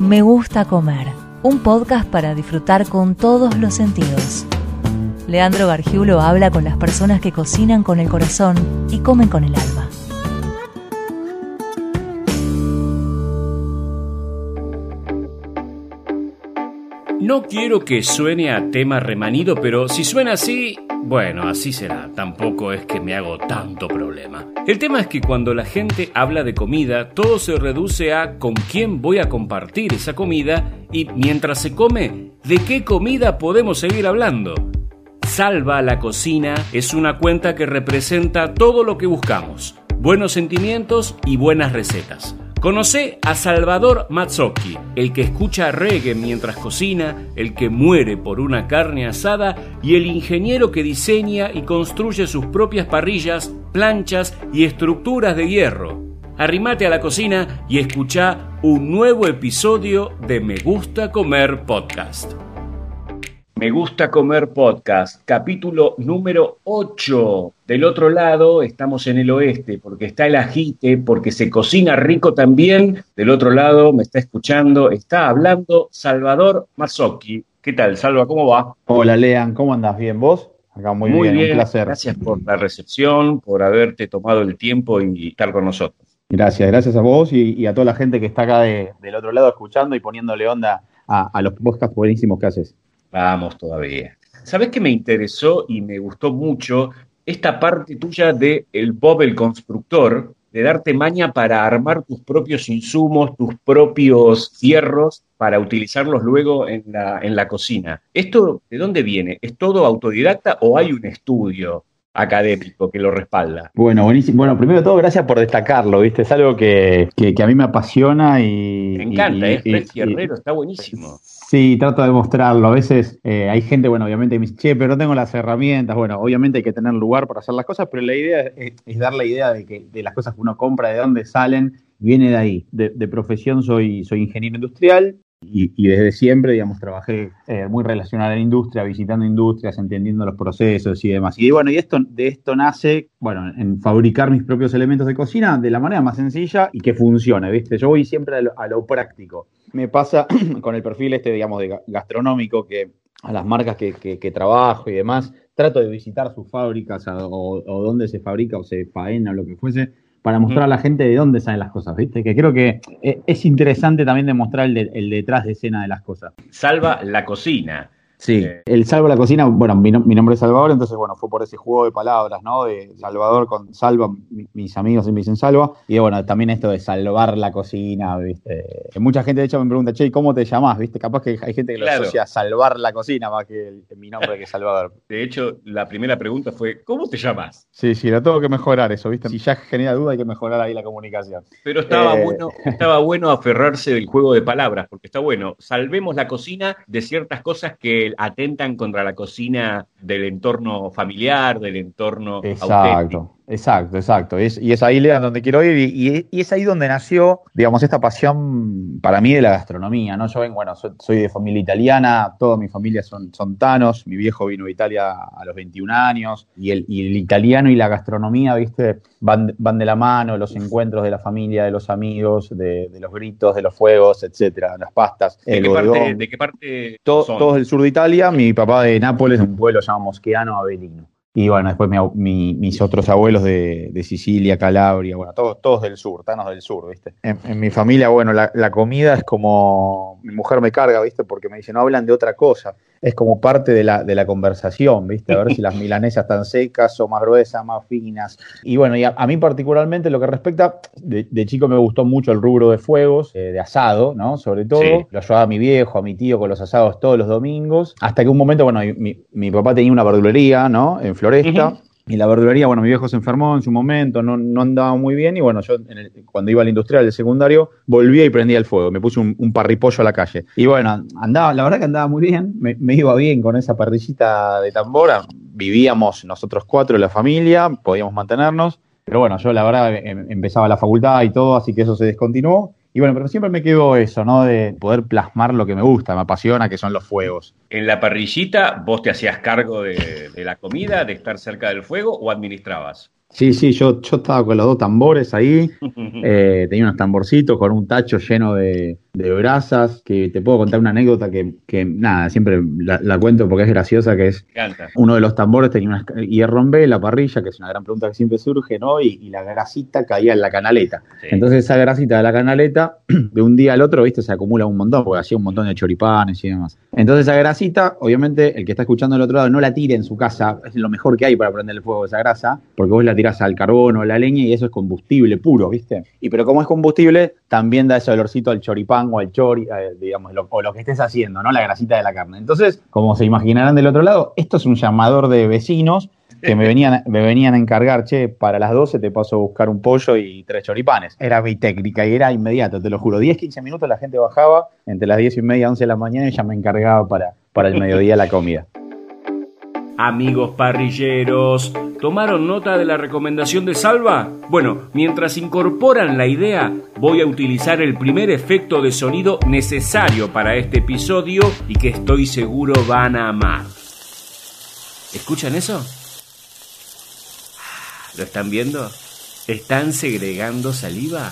Me gusta comer, un podcast para disfrutar con todos los sentidos. Leandro Gargiulo habla con las personas que cocinan con el corazón y comen con el alma. No quiero que suene a tema remanido, pero si suena así, bueno, así será. Tampoco es que me hago tanto problema. El tema es que cuando la gente habla de comida, todo se reduce a con quién voy a compartir esa comida y mientras se come, ¿de qué comida podemos seguir hablando? Salva la cocina es una cuenta que representa todo lo que buscamos. Buenos sentimientos y buenas recetas. Conoce a Salvador Mazzocchi, el que escucha reggae mientras cocina, el que muere por una carne asada y el ingeniero que diseña y construye sus propias parrillas, planchas y estructuras de hierro. Arrimate a la cocina y escucha un nuevo episodio de Me Gusta Comer Podcast. Me gusta comer podcast, capítulo número 8. Del otro lado estamos en el oeste, porque está el ajite, porque se cocina rico también. Del otro lado me está escuchando, está hablando Salvador Mazzocchi. ¿Qué tal, Salva? ¿Cómo va? Hola, Lean, ¿cómo andas? ¿Bien vos? Acá muy, bien, un placer. Gracias por la recepción, por haberte tomado el tiempo y estar con nosotros. Gracias, gracias a vos y, a toda la gente que está acá del otro lado escuchando y poniéndole onda a, a los podcasts buenísimos que haces. Vamos todavía. ¿Sabes qué me interesó y me gustó mucho? Esta parte tuya de el Bob el constructor, de darte maña para armar tus propios insumos, tus propios fierros para utilizarlos luego en la, en la cocina. ¿Esto de dónde viene? ¿Es todo autodidacta o hay un estudio? académico que lo respalda. Bueno, buenísimo. Bueno, primero de todo, gracias por destacarlo, ¿viste? Es algo que, a mí me apasiona y... Me encanta, es ¿eh? Fierrero, está buenísimo. Sí, trato de mostrarlo. A veces eh, hay gente, bueno, obviamente me dice, che, pero no tengo las herramientas. Bueno, obviamente hay que tener lugar para hacer las cosas, pero la idea es, dar la idea de que de las cosas que uno compra, de dónde salen, viene de ahí. De, de profesión soy, soy ingeniero industrial y, desde siempre, digamos, trabajé eh, muy relacionado a la industria, visitando industrias, entendiendo los procesos y demás. Y bueno, y esto, de esto nace, bueno, en fabricar mis propios elementos de cocina de la manera más sencilla y que funcione, ¿viste? Yo voy siempre a lo, práctico. Me pasa con el perfil este, digamos, de gastronómico, que a las marcas que, que, trabajo y demás, trato de visitar sus fábricas o, o dónde se fabrica o se faena o lo que fuese, para mostrar a la gente de dónde salen las cosas, ¿viste? Que creo que eh, es interesante también demostrar el, el detrás de escena de las cosas. Salva la cocina. Sí, eh, el Salvo la Cocina, bueno, mi, nombre es Salvador, entonces, bueno, fue por ese juego de palabras, ¿no? De Salvador con Salva, mis amigos me dicen Salva, y bueno, también esto de salvar la cocina, ¿viste? mucha gente, de hecho, me pregunta, che, ¿cómo te llamás? ¿Viste? Capaz que hay gente que lo asocia a salvar la cocina más que mi nombre que es Salvador. De hecho, la primera pregunta fue, ¿cómo te llamas? Sí, sí, la tengo que mejorar eso, ¿viste? Si ya genera duda, hay que mejorar ahí la comunicación. Pero estaba, eh, bueno, estaba bueno aferrarse del juego de palabras, porque está bueno, salvemos la cocina de ciertas cosas que atentan contra la cocina del entorno familiar, del entorno Exacto. Exacto, exacto. y es ahí, donde quiero ir. Y, es ahí donde nació, digamos, esta pasión para mí de la gastronomía, ¿no? Yo vengo, bueno, soy, de familia italiana, toda mi familia son, son tanos. Mi viejo vino a Italia a los 21 años. Y el, el italiano y la gastronomía, ¿viste? Van, van de la mano, los encuentros de la familia, de los amigos, de, los gritos, de los fuegos, etcétera, las pastas. ¿De, qué parte, ¿De qué parte? Todos del sur de Italia. Mi papá de Nápoles, un pueblo llamado Mosqueano Avelino. Y bueno, después mis otros abuelos de, Sicilia, Calabria, bueno, todos, todos del sur, tanos del sur, ¿viste? En, mi familia, bueno, la, la, comida es como. Mi mujer me carga, ¿viste? Porque me dice, no hablan de otra cosa es como parte de la, de la conversación, ¿viste? A ver si las milanesas están secas o más gruesas, más finas. Y bueno, y a, mí particularmente lo que respecta, de, chico me gustó mucho el rubro de fuegos, eh, de asado, ¿no? Sobre todo, lo ayudaba a mi viejo, a mi tío con los asados todos los domingos, hasta que un momento, bueno, mi, mi papá tenía una verdulería, ¿no? En Floresta. Y la verdulería, bueno, mi viejo se enfermó en su momento, no, no andaba muy bien. Y bueno, yo cuando iba al industrial del secundario, volvía y prendía el fuego. Me puse un, parripollo a la calle. Y bueno, andaba, la verdad que andaba muy bien. Me, iba bien con esa parrillita de tambora. Vivíamos nosotros cuatro en la familia, podíamos mantenernos. Pero bueno, yo la verdad em, empezaba la facultad y todo, así que eso se descontinuó. Y bueno, pero siempre me quedo eso, ¿no? De poder plasmar lo que me gusta, me apasiona, que son los fuegos. ¿En la parrillita vos te hacías cargo de, la comida, de estar cerca del fuego o administrabas? Sí, sí, yo, yo estaba con los dos tambores ahí, eh, tenía unos tamborcitos con un tacho lleno de, de brasas, que te puedo contar una anécdota que, que nada, siempre la, cuento porque es graciosa, que es uno de los tambores tenía una hierro en la parrilla, que es una gran pregunta que siempre surge, ¿no? Y, la grasita caía en la canaleta. Entonces esa grasita de la canaleta, de un día al otro, viste, se acumula un montón, porque hacía un montón de choripanes y demás. Entonces esa grasita, obviamente, el que está escuchando del otro lado no la tire en su casa, es lo mejor que hay para prender el fuego esa grasa, porque vos la tirás al carbón o a la leña y eso es combustible puro, ¿viste? Y pero como es combustible, también da ese olorcito al choripán o al chori, eh, digamos, o lo que estés haciendo, ¿no? La grasita de la carne. Entonces, como se imaginarán del otro lado, esto es un llamador de vecinos que me venían, me venían a encargar, che, para las 12 te paso a buscar un pollo y tres choripanes. Era mi técnica y era inmediato, te lo juro. 10, 15 minutos la gente bajaba, entre las 10 y media, 11 de la mañana y ya me encargaba para, para el mediodía la comida. Amigos parrilleros, ¿tomaron nota de la recomendación de Salva? Bueno, mientras incorporan la idea, voy a utilizar el primer efecto de sonido necesario para este episodio y que estoy seguro van a amar. ¿Escuchan eso? ¿Lo están viendo? ¿Están segregando saliva?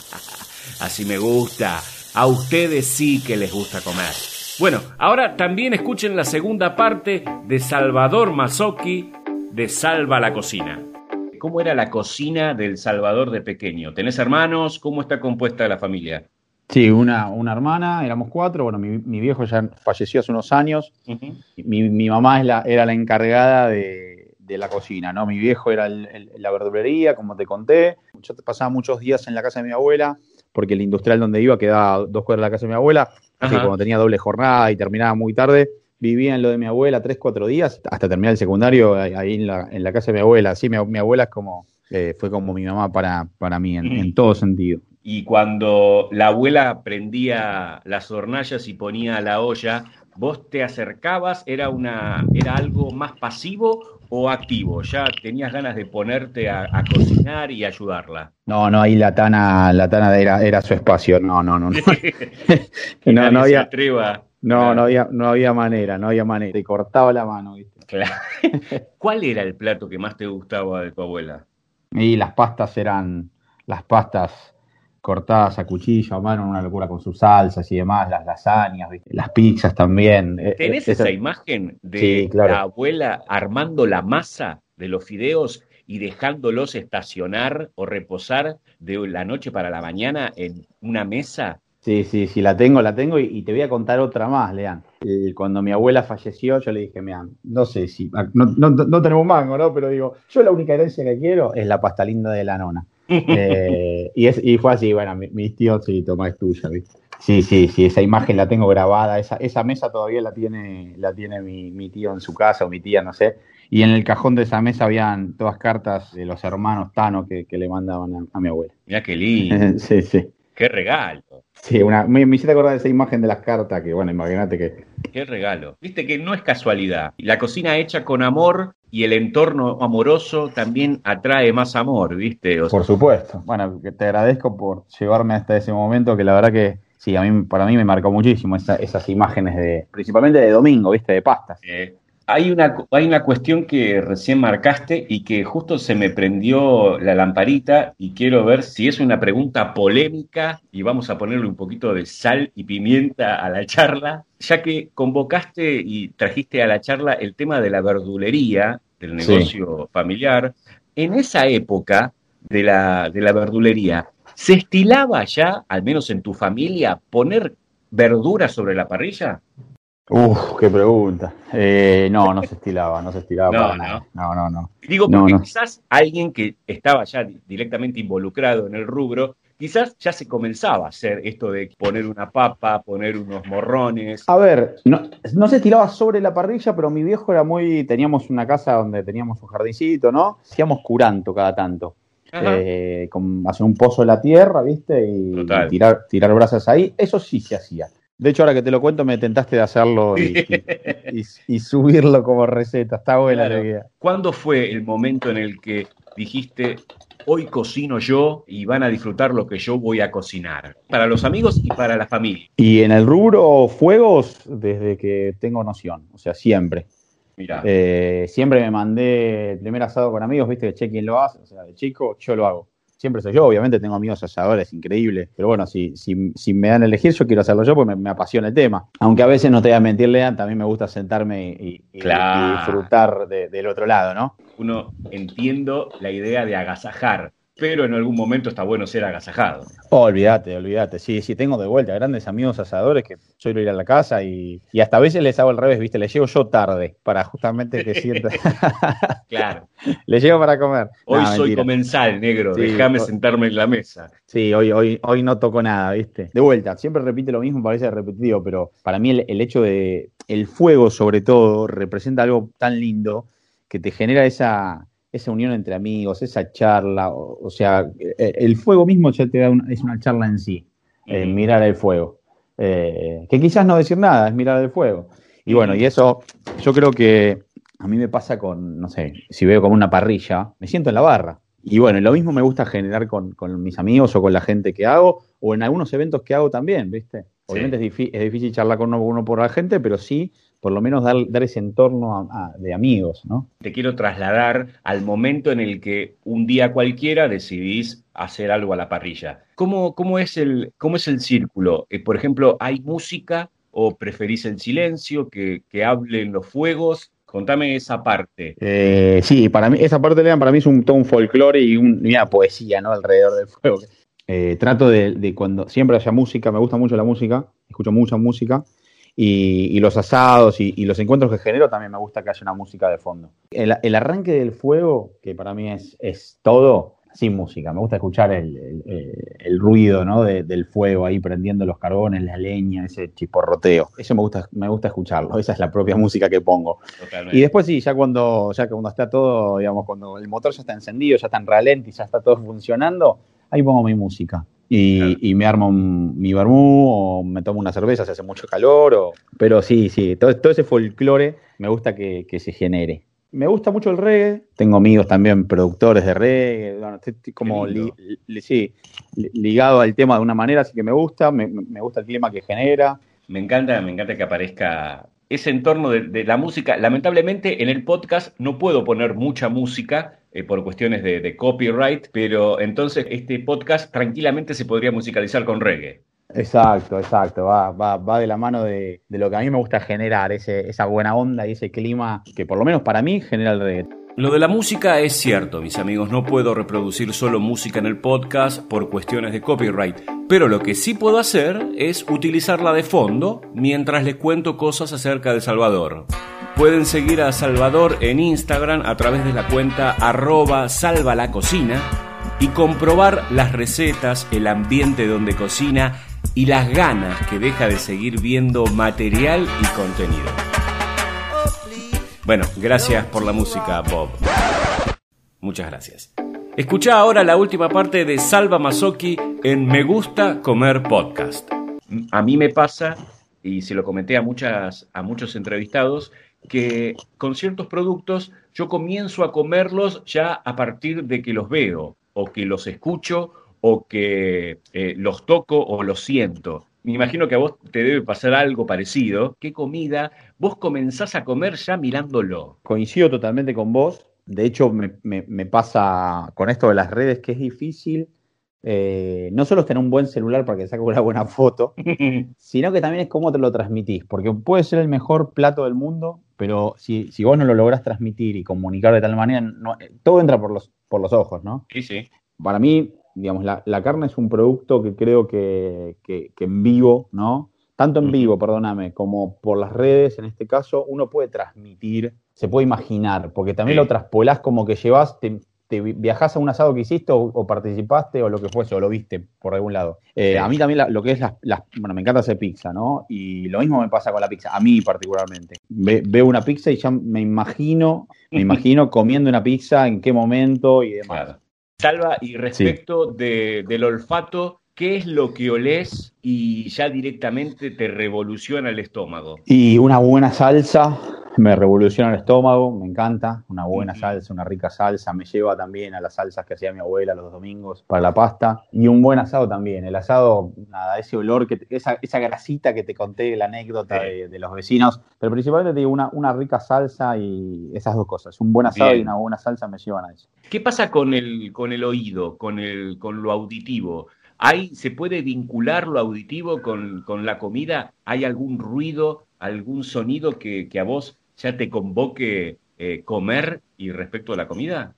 Así me gusta. A ustedes sí que les gusta comer. Bueno, ahora también escuchen la segunda parte de Salvador Mazzocchi de Salva la Cocina. ¿Cómo era la cocina del Salvador de pequeño? ¿Tenés hermanos? ¿Cómo está compuesta la familia? Sí, una, una hermana, éramos cuatro. Bueno, mi, viejo ya falleció hace unos años. mi, mamá era la encargada de, la cocina, ¿no? Mi viejo era la verdulería, como te conté. Yo pasaba muchos días en la casa de mi abuela, porque el industrial donde iba quedaba dos cuadras de la casa de mi abuela. Así cuando tenía doble jornada y terminaba muy tarde, vivía en lo de mi abuela tres, cuatro días, hasta terminar el secundario ahí en la, en la casa de mi abuela. Sí, mi, abuela es como, eh, fue como mi mamá para, para mí, en, todo sentido. Y cuando la abuela prendía las hornallas y ponía la olla, ¿vos te acercabas? ¿Era, una, ¿Era algo más pasivo o activo? ¿Ya tenías ganas de ponerte a, cocinar y ayudarla? No, no, ahí la Tana, la Tana era, era su espacio, no, no, no. No, no, no había, no, no, había, no había manera, no había manera. Te cortaba la mano, ¿viste? Claro. ¿Cuál era el plato que más te gustaba de tu abuela? Y las pastas eran, las pastas cortadas a cuchillo, a mano, una locura con sus salsas y demás, las lasañas, las pizzas también. Eh, ¿Tenés eh, esa, imagen de la abuela armando la masa de los fideos y dejándolos estacionar o reposar de la noche para la mañana en una mesa? Sí, sí, sí, la tengo, la tengo y, te voy a contar otra más, Lean. cuando mi abuela falleció, yo le dije, mira, no sé si, no, no, no tenemos mango, ¿no? Pero digo, yo la única herencia que quiero es la pasta linda de la nona. Eh, y, es, y fue así, bueno, mis tíos, sí, toma, es tuya, ¿viste? Sí, sí, sí, esa imagen la tengo grabada, esa, esa mesa todavía la tiene, la tiene mi, mi, tío en su casa o mi tía, no sé. Y en el cajón de esa mesa habían todas cartas de los hermanos Tano que, que le mandaban a, mi abuela. Mira qué lindo. sí, sí. Qué regalo. Sí, una, me, me hiciste acordar de esa imagen de las cartas, que bueno, imagínate que... Qué regalo. Viste que no es casualidad. La cocina hecha con amor y el entorno amoroso también atrae más amor, ¿viste? por supuesto. Bueno, te agradezco por llevarme hasta ese momento que la verdad que sí, a mí, para mí me marcó muchísimo esas imágenes de, principalmente de domingo, ¿viste? De pastas. Hay una, hay una cuestión que recién marcaste y que justo se me prendió la lamparita y quiero ver si es una pregunta polémica y vamos a ponerle un poquito de sal y pimienta a la charla, ya que convocaste y trajiste a la charla el tema de la verdulería, del negocio familiar. En esa época de la, de la verdulería, ¿se estilaba ya, al menos en tu familia, poner verduras sobre la parrilla? Uf, qué pregunta. Eh, no, no se estilaba, no se estilaba no, para nada. No, no, no. Digo, porque quizás alguien que estaba ya directamente involucrado en el rubro, quizás ya se comenzaba a hacer esto de poner una papa, poner unos morrones. A ver, no, no se estilaba sobre la parrilla, pero mi viejo era muy. Teníamos una casa donde teníamos un jardincito, ¿no? Hacíamos curanto cada tanto. Eh, con hacer un pozo en la tierra, ¿viste? Y, tirar, tirar brasas ahí. Eso sí se hacía. De hecho, ahora que te lo cuento, me tentaste de hacerlo y, subirlo como receta. Está buena la idea. ¿Cuándo fue el momento en el que dijiste, hoy cocino yo y van a disfrutar lo que yo voy a cocinar? Para los amigos y para la familia. Y en el rubro fuegos, desde que tengo noción. O sea, siempre. Mira. Eh, siempre me mandé el primer asado con amigos, viste, que che, ¿quién lo hace? O sea, de chico, yo lo hago. Siempre soy yo. Obviamente tengo amigos asadores increíbles, pero bueno, si, si, si me dan a elegir, yo quiero hacerlo yo porque me, apasiona el tema. Aunque a veces no te voy a mentir, Lean, también me gusta sentarme y, disfrutar del otro lado, ¿no? Uno entiendo la idea de agasajar pero en algún momento está bueno ser agasajado. Oh, olvídate, olvídate. Sí, sí, tengo de vuelta grandes amigos asadores que suelo ir a la casa y, hasta a veces les hago al revés, ¿viste? Les llego yo tarde para justamente que sientan. claro. les llego para comer. Hoy soy comensal, negro, déjame sentarme en la mesa. Sí, hoy, hoy, hoy no toco nada, ¿viste? De vuelta, siempre repite lo mismo, parece repetitivo, pero para mí el, el hecho de. El fuego, sobre todo, representa algo tan lindo que te genera esa esa unión entre amigos, esa charla, o, sea, eh, el fuego mismo ya te da es una charla en sí, mirar el fuego. Eh, que quizás no decir nada, es mirar el fuego. Y bueno, y eso yo creo que a mí me pasa con, no sé, si veo como una parrilla, me siento en la barra. Y bueno, lo mismo me gusta generar con, mis amigos o con la gente que hago, o en algunos eventos que hago también, ¿viste? Obviamente es, difícil charlar con uno por la gente, pero sí por lo menos dar, dar ese entorno de amigos, ¿no? Te quiero trasladar al momento en el que un día cualquiera decidís hacer algo a la parrilla. ¿Cómo, cómo, es, el, cómo es el círculo? Eh, por ejemplo, ¿hay música o preferís el silencio, que, que hablen los fuegos? Contame esa parte. Eh, sí, para mí, esa parte, Lean, para mí es un, todo un folclore y, una poesía, ¿no? Alrededor del fuego. Eh, trato de, de, cuando siempre haya música, me gusta mucho la música, escucho mucha música, y, los asados y, los encuentros que genero también me gusta que haya una música de fondo. El, arranque del fuego, que para mí es, es, todo, sin música. Me gusta escuchar el, ruido ¿no? del fuego ahí prendiendo los carbones, la leña, ese chisporroteo. Eso me gusta, me gusta escucharlo. Esa es la propia música que pongo. Y después sí, ya cuando, ya cuando está todo, digamos, cuando el motor ya está encendido, ya está en ralenti, ya está todo funcionando, ahí pongo mi música y, me armo mi vermú o me tomo una cerveza si hace mucho calor. O, pero sí, sí, todo, todo ese folclore me gusta que, se genere. Me gusta mucho el reggae, tengo amigos también productores de reggae, estoy como sí, ligado al tema de una manera, así que me gusta, me, me gusta el clima que genera. Me encanta, me encanta que aparezca ese entorno de, la música. Lamentablemente en el podcast no puedo poner mucha música eh, por cuestiones de, copyright, pero entonces este podcast tranquilamente se podría musicalizar con reggae. Exacto, exacto, va, va, va de la mano de, de, lo que a mí me gusta generar, ese, esa buena onda y ese clima que por lo menos para mí genera el reggae. Lo de la música es cierto, mis amigos, no puedo reproducir solo música en el podcast por cuestiones de copyright, pero lo que sí puedo hacer es utilizarla de fondo mientras les cuento cosas acerca de Salvador. Pueden seguir a Salvador en Instagram a través de la cuenta arroba salvalacocina y comprobar las recetas, el ambiente donde cocina y las ganas que deja de seguir viendo material y contenido. Bueno, gracias por la música, Bob. Muchas gracias. Escucha ahora la última parte de Salva Masoki en Me Gusta Comer Podcast. A mí me pasa, y se lo comenté a, muchas, a muchos entrevistados, que con ciertos productos yo comienzo a comerlos ya a partir de que los veo, o que los escucho, o que eh, los toco o los siento me imagino que a vos te debe pasar algo parecido. ¿Qué comida vos comenzás a comer ya mirándolo? Coincido totalmente con vos. De hecho, me, pasa con esto de las redes que es difícil. Eh, no solo tener un buen celular para que saque una buena foto, sino que también es cómo te lo transmitís. Porque puede ser el mejor plato del mundo, pero si, vos no lo lográs transmitir y comunicar de tal manera, eh, todo entra por los, por los ojos, ¿no? Sí, sí. Para mí, digamos, la, la, carne es un producto que creo que, que, en vivo, ¿no? Tanto en vivo, perdóname, como por las redes, en este caso, uno puede transmitir, se puede imaginar, porque también lo traspolás como que llevas, te, te viajás a un asado que hiciste o, participaste o lo que fuese, o lo viste por algún lado. Eh, a mí también lo que es las, bueno, me encanta hacer pizza, ¿no? Y lo mismo me pasa con la pizza, a mí particularmente. veo una pizza y ya me imagino, me imagino comiendo una pizza, en qué momento y demás. Salva, y respecto del olfato, ¿qué es lo que olés y ya directamente te revoluciona el estómago? Y una buena salsa, me revoluciona el estómago, me encanta, una buena salsa, una rica salsa, me lleva también a las salsas que hacía mi abuela los domingos para la pasta. Y un buen asado también, el asado, nada, ese olor, que esa, esa grasita que te conté, la anécdota de, los vecinos, pero principalmente te digo una, una rica salsa y esas dos cosas, un buen asado y una buena salsa me llevan a eso. ¿Qué pasa con el, con el oído, con, el, con lo auditivo? ¿Hay, ¿Se puede vincular lo auditivo con, con la comida? ¿Hay algún ruido, algún sonido que, que a vos ya te convoque eh, comer y respecto a la comida?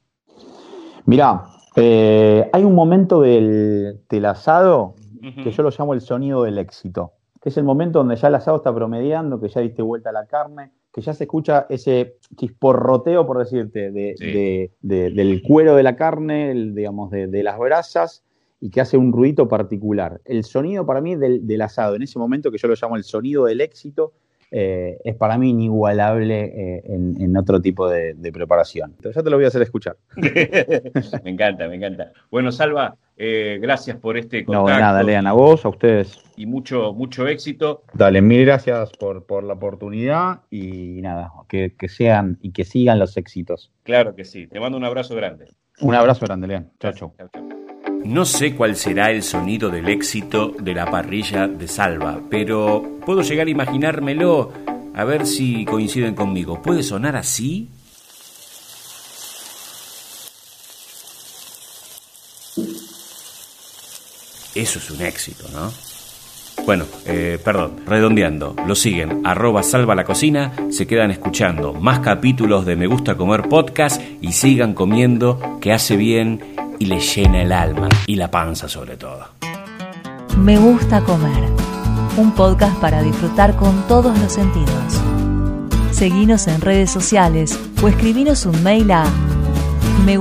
Mirá, eh, hay un momento del, asado que yo lo llamo el sonido del éxito, que es el momento donde ya el asado está promediando, que ya diste vuelta a la carne, que ya se escucha ese chisporroteo, por decirte, del cuero de la carne, digamos, de, las brasas, y que hace un ruido particular. El sonido para mí del, del, asado, en ese momento que yo lo llamo el sonido del éxito, eh, es para mí inigualable eh, en, otro tipo de, preparación. Entonces ya te lo voy a hacer escuchar. me encanta, me encanta. Bueno, Salva, eh, gracias por este contacto. No, nada, lean a vos, a ustedes. Y mucho, mucho éxito. Dale, mil gracias por, por la oportunidad y nada, que, que, sean y que sigan los éxitos. Claro que sí. Te mando un abrazo grande. Un abrazo grande, Lean. Chao, chao. No sé cuál será el sonido del éxito de la parrilla de Salva, pero puedo llegar a imaginármelo, a ver si coinciden conmigo. ¿Puede sonar así? Eso es un éxito, ¿no? Bueno, eh, perdón, redondeando, lo siguen, arroba salva la cocina, se quedan escuchando más capítulos de Me Gusta Comer Podcast y sigan comiendo, que hace bien y le llena el alma y la panza sobre todo. Me Gusta Comer, un podcast para disfrutar con todos los sentidos. Seguinos en redes sociales o escribinos un mail a me.